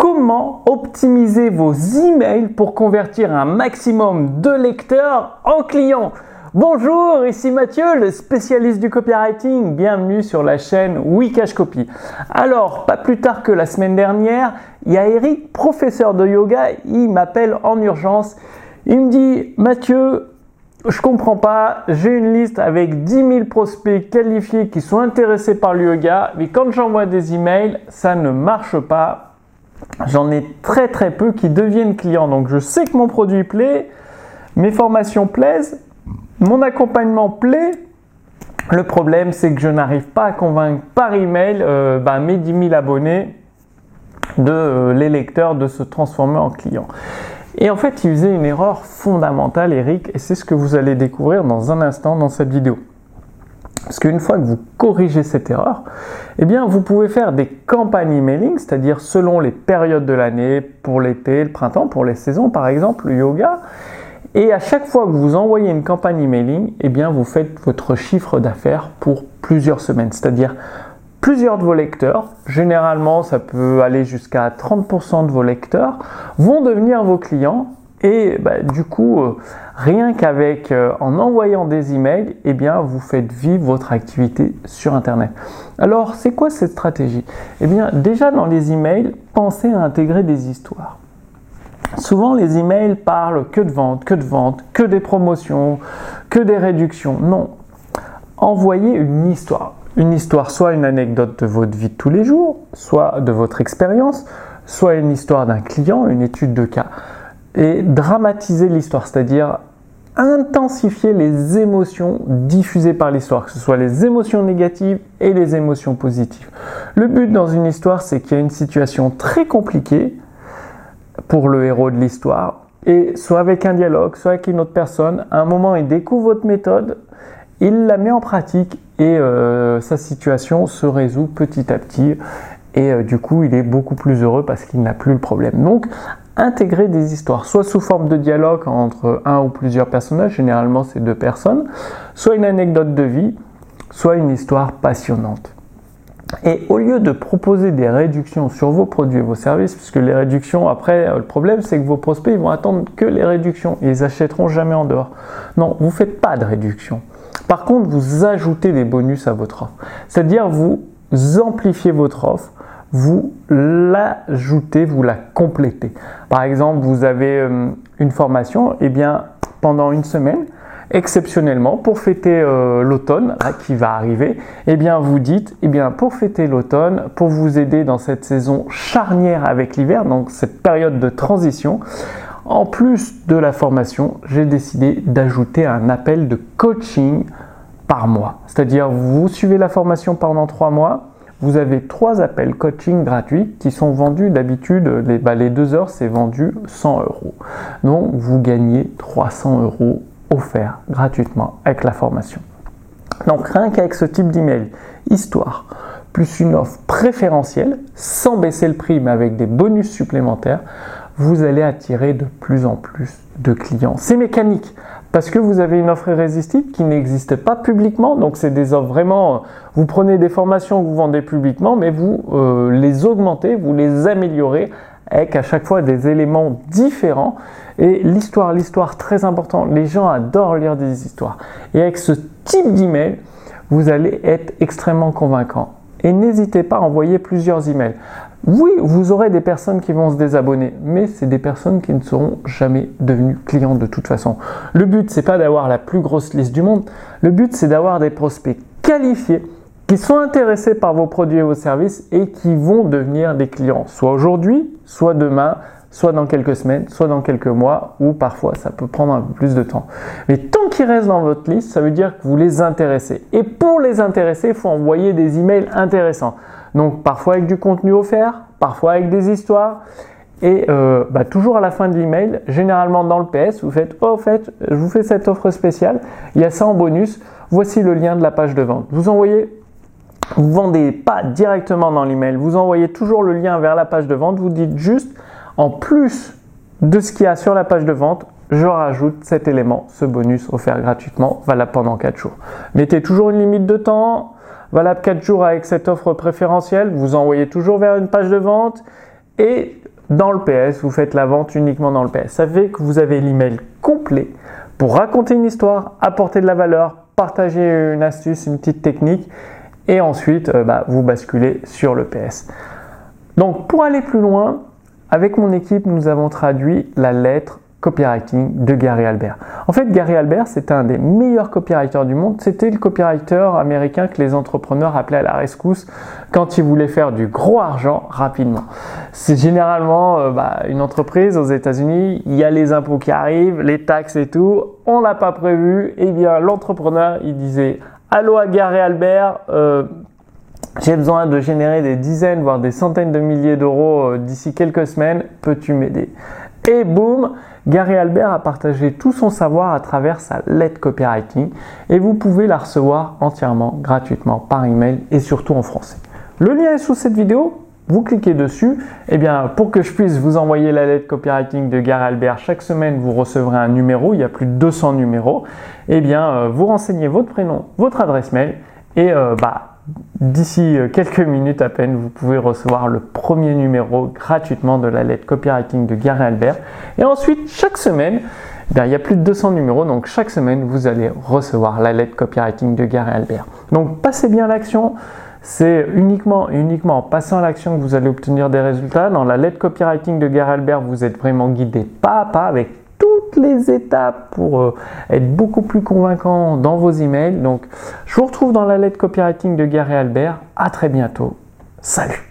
comment optimiser vos emails pour convertir un maximum de lecteurs en clients? Bonjour, ici Mathieu, le spécialiste du copywriting. Bienvenue sur la chaîne Wikash Copy. Alors, pas plus tard que la semaine dernière, il y a Eric, professeur de yoga, il m'appelle en urgence. Il me dit Mathieu, je comprends pas, j'ai une liste avec 10 000 prospects qualifiés qui sont intéressés par le yoga, mais quand j'envoie des emails, ça ne marche pas J'en ai très très peu qui deviennent clients. Donc je sais que mon produit plaît, mes formations plaisent, mon accompagnement plaît. Le problème, c'est que je n'arrive pas à convaincre par email euh, bah, mes 10 000 abonnés de euh, les lecteurs de se transformer en clients. Et en fait, il faisait une erreur fondamentale, Eric, et c'est ce que vous allez découvrir dans un instant dans cette vidéo. Parce qu'une fois que vous corrigez cette erreur, eh bien, vous pouvez faire des campagnes emailing, c'est-à-dire selon les périodes de l'année, pour l'été, le printemps, pour les saisons, par exemple, le yoga. Et à chaque fois que vous envoyez une campagne emailing, eh bien, vous faites votre chiffre d'affaires pour plusieurs semaines, c'est-à-dire plusieurs de vos lecteurs, généralement ça peut aller jusqu'à 30% de vos lecteurs, vont devenir vos clients et bah, du coup, euh, rien qu'avec euh, en envoyant des emails, eh bien, vous faites vivre votre activité sur Internet. Alors, c'est quoi cette stratégie? Eh bien, déjà dans les emails, pensez à intégrer des histoires. Souvent, les emails parlent que de ventes, que de ventes, que des promotions, que des réductions. Non, envoyez une histoire. Une histoire, soit une anecdote de votre vie de tous les jours, soit de votre expérience, soit une histoire d'un client, une étude de cas et dramatiser l'histoire, c'est-à-dire intensifier les émotions diffusées par l'histoire, que ce soit les émotions négatives et les émotions positives. Le but dans une histoire, c'est qu'il y a une situation très compliquée pour le héros de l'histoire, et soit avec un dialogue, soit avec une autre personne, à un moment il découvre votre méthode, il la met en pratique et euh, sa situation se résout petit à petit et euh, du coup il est beaucoup plus heureux parce qu'il n'a plus le problème. Donc intégrer des histoires, soit sous forme de dialogue entre un ou plusieurs personnages, généralement c'est deux personnes, soit une anecdote de vie, soit une histoire passionnante. Et au lieu de proposer des réductions sur vos produits et vos services, puisque les réductions, après, le problème c'est que vos prospects ils vont attendre que les réductions, ils achèteront jamais en dehors. Non, vous ne faites pas de réduction. Par contre, vous ajoutez des bonus à votre offre. C'est-à-dire vous amplifiez votre offre vous l'ajoutez, vous la complétez. Par exemple, vous avez euh, une formation, et eh bien pendant une semaine, exceptionnellement, pour fêter euh, l'automne qui va arriver, et eh bien vous dites, et eh bien pour fêter l'automne, pour vous aider dans cette saison charnière avec l'hiver, donc cette période de transition, en plus de la formation, j'ai décidé d'ajouter un appel de coaching par mois. C'est-à-dire, vous suivez la formation pendant trois mois, vous avez trois appels coaching gratuits qui sont vendus d'habitude, les, bah, deux heures c'est vendu 100 euros. Donc vous gagnez 300 euros offerts gratuitement avec la formation. Donc rien qu'avec ce type d'email, histoire, plus une offre préférentielle, sans baisser le prix mais avec des bonus supplémentaires, vous allez attirer de plus en plus de clients. C'est mécanique parce que vous avez une offre irrésistible qui n'existe pas publiquement. Donc c'est des offres vraiment, vous prenez des formations vous vendez publiquement, mais vous euh, les augmentez, vous les améliorez avec à chaque fois des éléments différents. Et l'histoire, l'histoire très important, les gens adorent lire des histoires. Et avec ce type d'email, vous allez être extrêmement convaincant. Et n'hésitez pas à envoyer plusieurs emails. Oui, vous aurez des personnes qui vont se désabonner, mais c'est des personnes qui ne seront jamais devenues clientes de toute façon. Le but, c'est pas d'avoir la plus grosse liste du monde. Le but, c'est d'avoir des prospects qualifiés qui sont intéressés par vos produits et vos services et qui vont devenir des clients, soit aujourd'hui, soit demain, soit dans quelques semaines, soit dans quelques mois, ou parfois ça peut prendre un peu plus de temps. Mais tant qu'ils restent dans votre liste, ça veut dire que vous les intéressez. Et pour les intéresser, il faut envoyer des emails intéressants. Donc parfois avec du contenu offert, parfois avec des histoires. Et euh, bah, toujours à la fin de l'email, généralement dans le PS, vous faites Oh, fait, je vous fais cette offre spéciale, il y a ça en bonus, voici le lien de la page de vente. Vous envoyez, vous vendez pas directement dans l'email, vous envoyez toujours le lien vers la page de vente, vous dites juste en plus de ce qu'il y a sur la page de vente, je rajoute cet élément, ce bonus offert gratuitement, valable pendant 4 jours. Mettez toujours une limite de temps, valable 4 jours avec cette offre préférentielle, vous envoyez toujours vers une page de vente et dans le PS, vous faites la vente uniquement dans le PS. Ça que vous avez l'email complet pour raconter une histoire, apporter de la valeur, partager une astuce, une petite technique et ensuite euh, bah, vous basculez sur le PS. Donc pour aller plus loin, avec mon équipe, nous avons traduit la lettre copywriting de Gary Albert. En fait, Gary Albert, c'était un des meilleurs copywriters du monde. C'était le copywriter américain que les entrepreneurs appelaient à la rescousse quand ils voulaient faire du gros argent rapidement. C'est généralement euh, bah, une entreprise aux États-Unis, il y a les impôts qui arrivent, les taxes et tout, on l'a pas prévu. Eh bien, l'entrepreneur, il disait Allô à Gary Albert, euh, j'ai besoin de générer des dizaines, voire des centaines de milliers d'euros euh, d'ici quelques semaines. Peux-tu m'aider? Et boum, Gary Albert a partagé tout son savoir à travers sa lettre copywriting et vous pouvez la recevoir entièrement gratuitement par email et surtout en français. Le lien est sous cette vidéo. Vous cliquez dessus. Et eh bien, pour que je puisse vous envoyer la lettre copywriting de Gary Albert chaque semaine, vous recevrez un numéro. Il y a plus de 200 numéros. Et eh bien, euh, vous renseignez votre prénom, votre adresse mail et euh, bah, D'ici euh, quelques minutes à peine, vous pouvez recevoir le premier numéro gratuitement de la lettre copywriting de Gary Albert. Et ensuite, chaque semaine, eh il y a plus de 200 numéros, donc chaque semaine, vous allez recevoir la lettre copywriting de Gary Albert. Donc passez bien l'action. C'est uniquement, uniquement en passant à l'action que vous allez obtenir des résultats. Dans la lettre copywriting de Gary Albert, vous êtes vraiment guidé pas à pas avec les étapes pour euh, être beaucoup plus convaincant dans vos emails. Donc, je vous retrouve dans la lettre copywriting de Gary Albert. À très bientôt. Salut